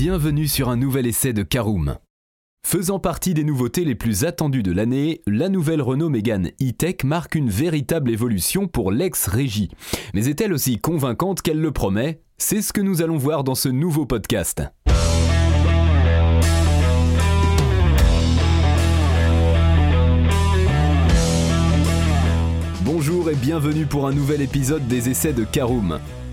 Bienvenue sur un nouvel essai de Caroom. Faisant partie des nouveautés les plus attendues de l'année, la nouvelle Renault Mégane E-Tech marque une véritable évolution pour l'ex-régie. Mais est-elle aussi convaincante qu'elle le promet? C'est ce que nous allons voir dans ce nouveau podcast. Bonjour et bienvenue pour un nouvel épisode des essais de Caroom.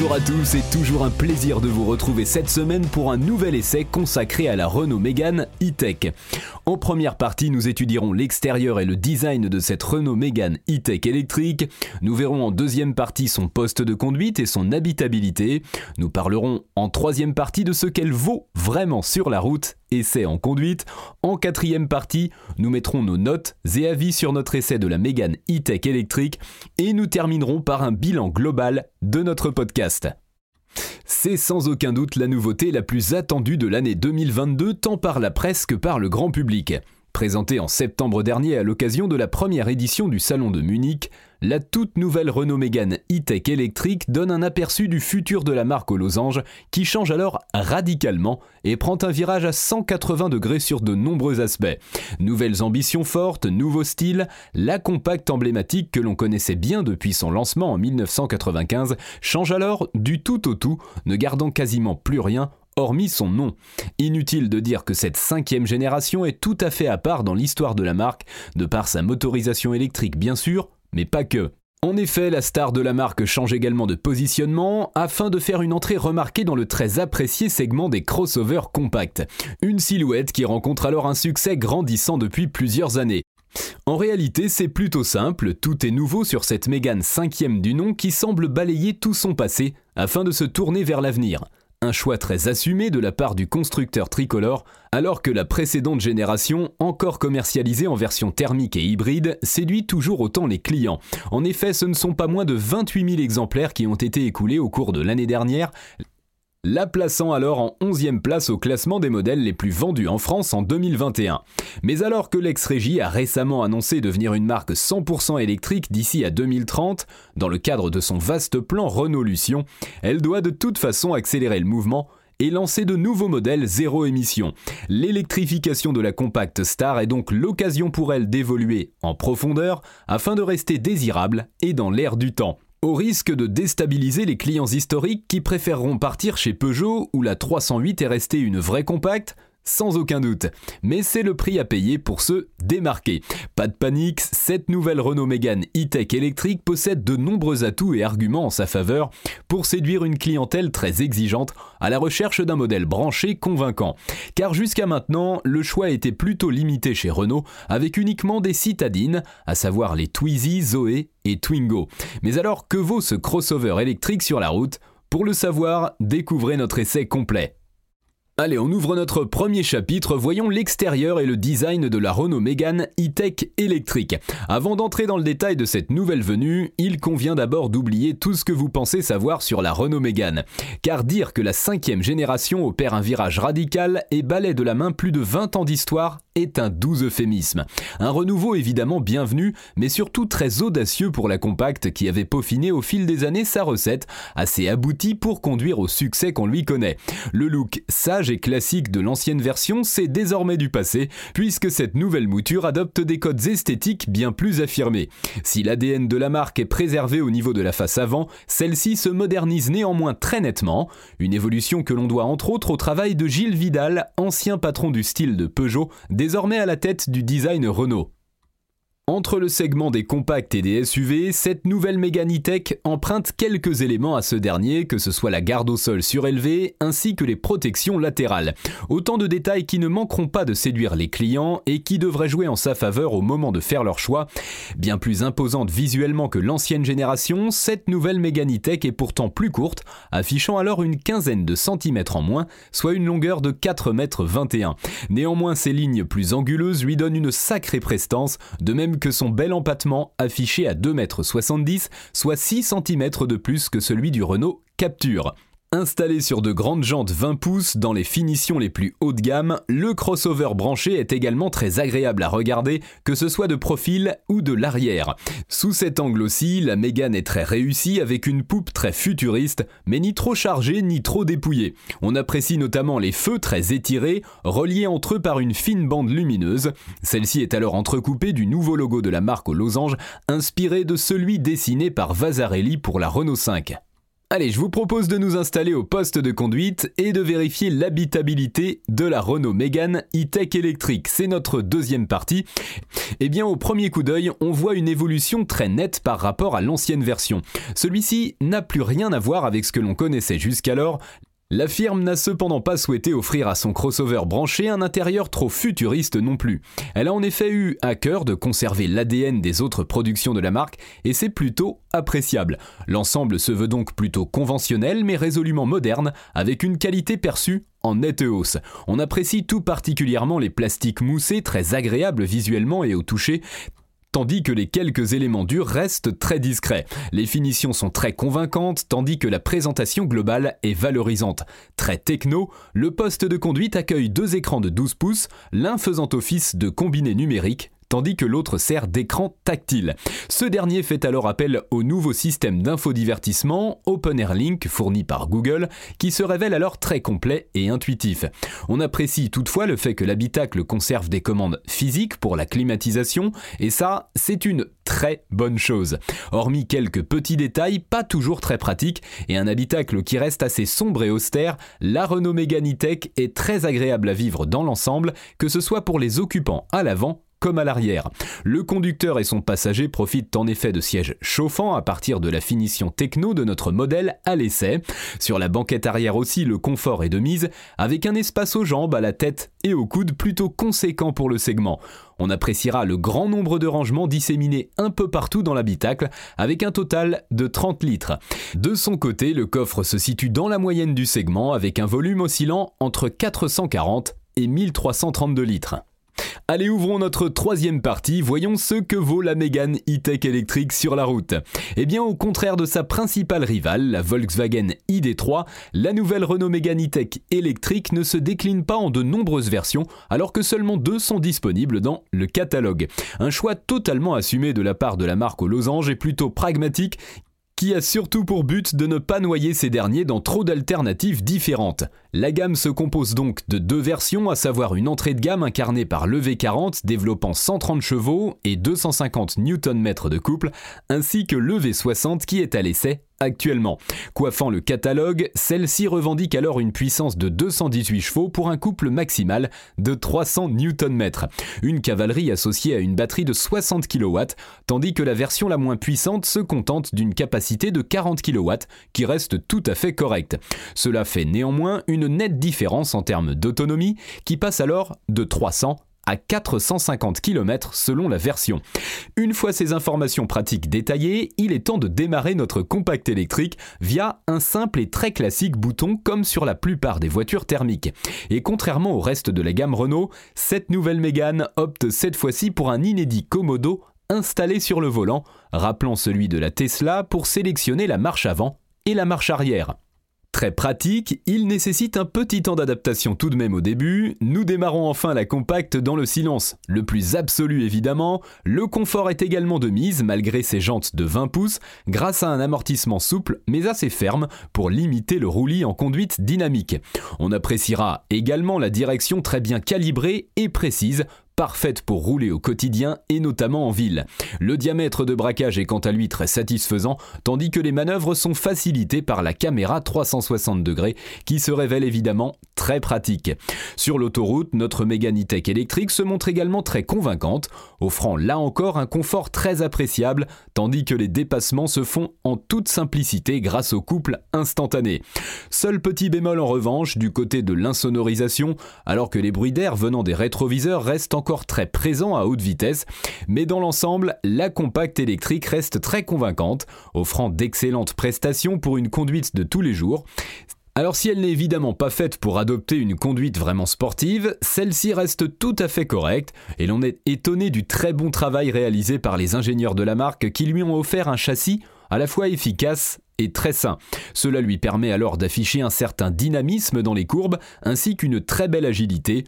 Bonjour à tous, c'est toujours un plaisir de vous retrouver cette semaine pour un nouvel essai consacré à la Renault Mégane E-Tech. En première partie, nous étudierons l'extérieur et le design de cette Renault Mégane E-Tech électrique. Nous verrons en deuxième partie son poste de conduite et son habitabilité. Nous parlerons en troisième partie de ce qu'elle vaut vraiment sur la route essai en conduite. En quatrième partie, nous mettrons nos notes et avis sur notre essai de la Mégane E-Tech électrique et nous terminerons par un bilan global de notre podcast. C'est sans aucun doute la nouveauté la plus attendue de l'année 2022 tant par la presse que par le grand public. Présentée en septembre dernier à l'occasion de la première édition du Salon de Munich, la toute nouvelle Renault Mégane E-Tech électrique donne un aperçu du futur de la marque aux losanges qui change alors radicalement et prend un virage à 180 degrés sur de nombreux aspects. Nouvelles ambitions fortes, nouveaux styles, la compacte emblématique que l'on connaissait bien depuis son lancement en 1995 change alors du tout au tout, ne gardant quasiment plus rien hormis son nom. Inutile de dire que cette cinquième génération est tout à fait à part dans l'histoire de la marque, de par sa motorisation électrique bien sûr, mais pas que. En effet, la star de la marque change également de positionnement afin de faire une entrée remarquée dans le très apprécié segment des crossovers compacts. Une silhouette qui rencontre alors un succès grandissant depuis plusieurs années. En réalité, c'est plutôt simple, tout est nouveau sur cette Mégane cinquième du nom qui semble balayer tout son passé afin de se tourner vers l'avenir. Un choix très assumé de la part du constructeur tricolore, alors que la précédente génération, encore commercialisée en version thermique et hybride, séduit toujours autant les clients. En effet, ce ne sont pas moins de 28 000 exemplaires qui ont été écoulés au cours de l'année dernière, la plaçant alors en 11e place au classement des modèles les plus vendus en France en 2021. Mais alors que l'ex-régie a récemment annoncé devenir une marque 100% électrique d'ici à 2030, dans le cadre de son vaste plan Renault Lution, elle doit de toute façon accélérer le mouvement et lancer de nouveaux modèles zéro émission. L'électrification de la compacte Star est donc l'occasion pour elle d'évoluer en profondeur afin de rester désirable et dans l'air du temps. Au risque de déstabiliser les clients historiques qui préféreront partir chez Peugeot où la 308 est restée une vraie compacte, sans aucun doute. Mais c'est le prix à payer pour se démarquer. Pas de panique, cette nouvelle Renault Mégane E-Tech électrique possède de nombreux atouts et arguments en sa faveur pour séduire une clientèle très exigeante à la recherche d'un modèle branché convaincant. Car jusqu'à maintenant, le choix était plutôt limité chez Renault avec uniquement des citadines, à savoir les Twizy, Zoé et Twingo. Mais alors que vaut ce crossover électrique sur la route? Pour le savoir, découvrez notre essai complet. Allez, on ouvre notre premier chapitre, voyons l'extérieur et le design de la Renault Mégane E-Tech électrique. Avant d'entrer dans le détail de cette nouvelle venue, il convient d'abord d'oublier tout ce que vous pensez savoir sur la Renault Mégane. Car dire que la cinquième génération opère un virage radical et balaie de la main plus de 20 ans d'histoire est un doux euphémisme. Un renouveau évidemment bienvenu, mais surtout très audacieux pour la compacte qui avait peaufiné au fil des années sa recette, assez aboutie pour conduire au succès qu'on lui connaît. Le look sage classique de l'ancienne version, c'est désormais du passé, puisque cette nouvelle mouture adopte des codes esthétiques bien plus affirmés. Si l'ADN de la marque est préservé au niveau de la face avant, celle-ci se modernise néanmoins très nettement, une évolution que l'on doit entre autres au travail de Gilles Vidal, ancien patron du style de Peugeot, désormais à la tête du design Renault. Entre le segment des compacts et des SUV, cette nouvelle Mégane emprunte quelques éléments à ce dernier, que ce soit la garde au sol surélevée ainsi que les protections latérales. Autant de détails qui ne manqueront pas de séduire les clients et qui devraient jouer en sa faveur au moment de faire leur choix. Bien plus imposante visuellement que l'ancienne génération, cette nouvelle Mégane est pourtant plus courte, affichant alors une quinzaine de centimètres en moins, soit une longueur de 4 mètres 21. Néanmoins, ces lignes plus anguleuses lui donnent une sacrée prestance, de même que son bel empattement affiché à 2,70 m, soit 6 cm de plus que celui du Renault Capture. Installé sur de grandes jantes 20 pouces dans les finitions les plus haut de gamme, le crossover branché est également très agréable à regarder, que ce soit de profil ou de l'arrière. Sous cet angle aussi, la Mégane est très réussie avec une poupe très futuriste, mais ni trop chargée ni trop dépouillée. On apprécie notamment les feux très étirés, reliés entre eux par une fine bande lumineuse. Celle-ci est alors entrecoupée du nouveau logo de la marque au losange, inspiré de celui dessiné par Vasarelli pour la Renault 5. Allez, je vous propose de nous installer au poste de conduite et de vérifier l'habitabilité de la Renault Mégane e-Tech électrique. C'est notre deuxième partie. Eh bien, au premier coup d'œil, on voit une évolution très nette par rapport à l'ancienne version. Celui-ci n'a plus rien à voir avec ce que l'on connaissait jusqu'alors. La firme n'a cependant pas souhaité offrir à son crossover branché un intérieur trop futuriste non plus. Elle a en effet eu à cœur de conserver l'ADN des autres productions de la marque et c'est plutôt appréciable. L'ensemble se veut donc plutôt conventionnel mais résolument moderne avec une qualité perçue en nette hausse. On apprécie tout particulièrement les plastiques moussés très agréables visuellement et au toucher, tandis que les quelques éléments durs restent très discrets. Les finitions sont très convaincantes, tandis que la présentation globale est valorisante. Très techno, le poste de conduite accueille deux écrans de 12 pouces, l'un faisant office de combiné numérique, tandis que l'autre sert d'écran tactile. Ce dernier fait alors appel au nouveau système d'infodivertissement OpenAirLink fourni par Google, qui se révèle alors très complet et intuitif. On apprécie toutefois le fait que l'habitacle conserve des commandes physiques pour la climatisation, et ça, c'est une très bonne chose. Hormis quelques petits détails, pas toujours très pratiques, et un habitacle qui reste assez sombre et austère, la Renault Megane est très agréable à vivre dans l'ensemble, que ce soit pour les occupants à l'avant comme à l'arrière. Le conducteur et son passager profitent en effet de sièges chauffants à partir de la finition techno de notre modèle à l'essai. Sur la banquette arrière aussi, le confort est de mise, avec un espace aux jambes, à la tête et aux coudes plutôt conséquent pour le segment. On appréciera le grand nombre de rangements disséminés un peu partout dans l'habitacle, avec un total de 30 litres. De son côté, le coffre se situe dans la moyenne du segment, avec un volume oscillant entre 440 et 1332 litres. Allez, ouvrons notre troisième partie, voyons ce que vaut la Mégane E-Tech électrique sur la route. Eh bien, au contraire de sa principale rivale, la Volkswagen ID3, la nouvelle Renault Mégane E-Tech électrique ne se décline pas en de nombreuses versions, alors que seulement deux sont disponibles dans le catalogue. Un choix totalement assumé de la part de la marque aux losanges et plutôt pragmatique qui a surtout pour but de ne pas noyer ces derniers dans trop d'alternatives différentes. La gamme se compose donc de deux versions, à savoir une entrée de gamme incarnée par le V40 développant 130 chevaux et 250 Nm de couple, ainsi que le V60 qui est à l'essai actuellement. Coiffant le catalogue, celle-ci revendique alors une puissance de 218 chevaux pour un couple maximal de 300 Nm. Une cavalerie associée à une batterie de 60 kW, tandis que la version la moins puissante se contente d'une capacité de 40 kW, qui reste tout à fait correcte. Cela fait néanmoins une nette différence en termes d'autonomie, qui passe alors de 300 à 450 km selon la version. Une fois ces informations pratiques détaillées, il est temps de démarrer notre compact électrique via un simple et très classique bouton comme sur la plupart des voitures thermiques. Et contrairement au reste de la gamme Renault, cette nouvelle Mégane opte cette fois-ci pour un inédit Komodo installé sur le volant, rappelant celui de la Tesla pour sélectionner la marche avant et la marche arrière. Très pratique, il nécessite un petit temps d'adaptation tout de même au début. Nous démarrons enfin la compacte dans le silence. Le plus absolu évidemment, le confort est également de mise malgré ses jantes de 20 pouces grâce à un amortissement souple mais assez ferme pour limiter le roulis en conduite dynamique. On appréciera également la direction très bien calibrée et précise parfaite pour rouler au quotidien et notamment en ville. Le diamètre de braquage est quant à lui très satisfaisant, tandis que les manœuvres sont facilitées par la caméra 360 degrés qui se révèle évidemment très pratique. Sur l'autoroute, notre Meganitech électrique se montre également très convaincante, offrant là encore un confort très appréciable, tandis que les dépassements se font en toute simplicité grâce au couple instantané. Seul petit bémol en revanche du côté de l'insonorisation, alors que les bruits d'air venant des rétroviseurs restent encore très présent à haute vitesse, mais dans l'ensemble, la compacte électrique reste très convaincante, offrant d'excellentes prestations pour une conduite de tous les jours. Alors si elle n'est évidemment pas faite pour adopter une conduite vraiment sportive, celle-ci reste tout à fait correcte et l'on est étonné du très bon travail réalisé par les ingénieurs de la marque qui lui ont offert un châssis à la fois efficace et très sain. Cela lui permet alors d'afficher un certain dynamisme dans les courbes ainsi qu'une très belle agilité.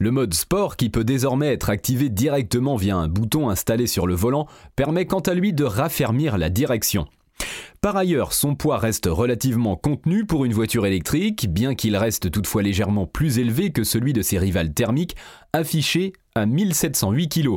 Le mode sport, qui peut désormais être activé directement via un bouton installé sur le volant, permet quant à lui de raffermir la direction. Par ailleurs, son poids reste relativement contenu pour une voiture électrique, bien qu'il reste toutefois légèrement plus élevé que celui de ses rivales thermiques, affiché à 1708 kg.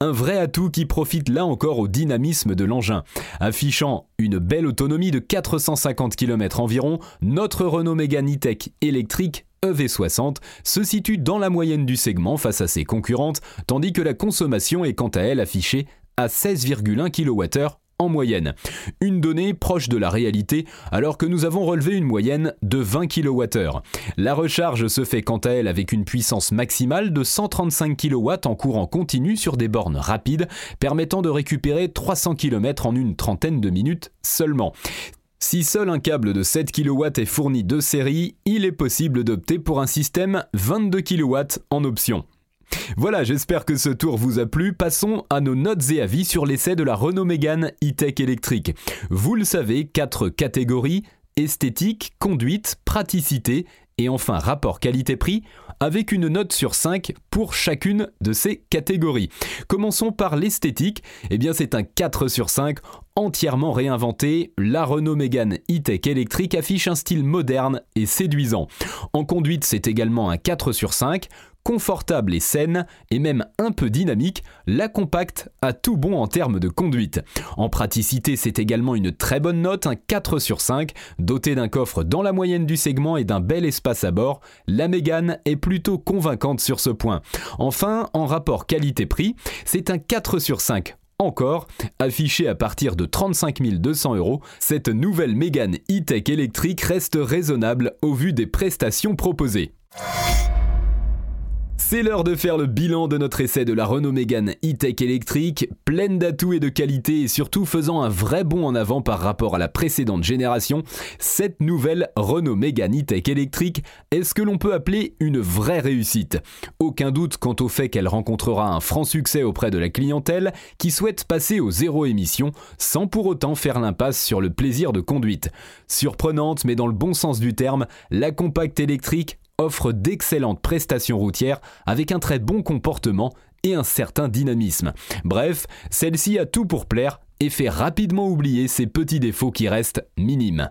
Un vrai atout qui profite là encore au dynamisme de l'engin. Affichant une belle autonomie de 450 km environ, notre Renault Mégane E-Tech électrique EV60 se situe dans la moyenne du segment face à ses concurrentes, tandis que la consommation est quant à elle affichée à 16,1 kWh en moyenne. Une donnée proche de la réalité alors que nous avons relevé une moyenne de 20 kWh. La recharge se fait quant à elle avec une puissance maximale de 135 kW en courant continu sur des bornes rapides permettant de récupérer 300 km en une trentaine de minutes seulement. Si seul un câble de 7 kW est fourni de série, il est possible d'opter pour un système 22 kW en option. Voilà, j'espère que ce tour vous a plu. Passons à nos notes et avis sur l'essai de la Renault Mégane e-tech électrique. Vous le savez, quatre catégories esthétique, conduite, praticité et enfin rapport qualité-prix avec une note sur 5 pour chacune de ces catégories. Commençons par l'esthétique. Eh bien, c'est un 4 sur 5 entièrement réinventé. La Renault Mégane e-tech électrique affiche un style moderne et séduisant. En conduite, c'est également un 4 sur 5 confortable et saine, et même un peu dynamique, la compacte a tout bon en termes de conduite. En praticité, c'est également une très bonne note, un 4 sur 5, doté d'un coffre dans la moyenne du segment et d'un bel espace à bord, la Mégane est plutôt convaincante sur ce point. Enfin, en rapport qualité-prix, c'est un 4 sur 5 encore, affiché à partir de 35 200 euros, cette nouvelle Mégane e-tech électrique reste raisonnable au vu des prestations proposées. C'est l'heure de faire le bilan de notre essai de la Renault Mégane e-tech électrique, pleine d'atouts et de qualité et surtout faisant un vrai bond en avant par rapport à la précédente génération. Cette nouvelle Renault Mégane e-tech électrique est ce que l'on peut appeler une vraie réussite? Aucun doute quant au fait qu'elle rencontrera un franc succès auprès de la clientèle qui souhaite passer au zéro émission sans pour autant faire l'impasse sur le plaisir de conduite. Surprenante mais dans le bon sens du terme, la compacte électrique offre d'excellentes prestations routières avec un très bon comportement et un certain dynamisme. Bref, celle-ci a tout pour plaire et fait rapidement oublier ses petits défauts qui restent minimes.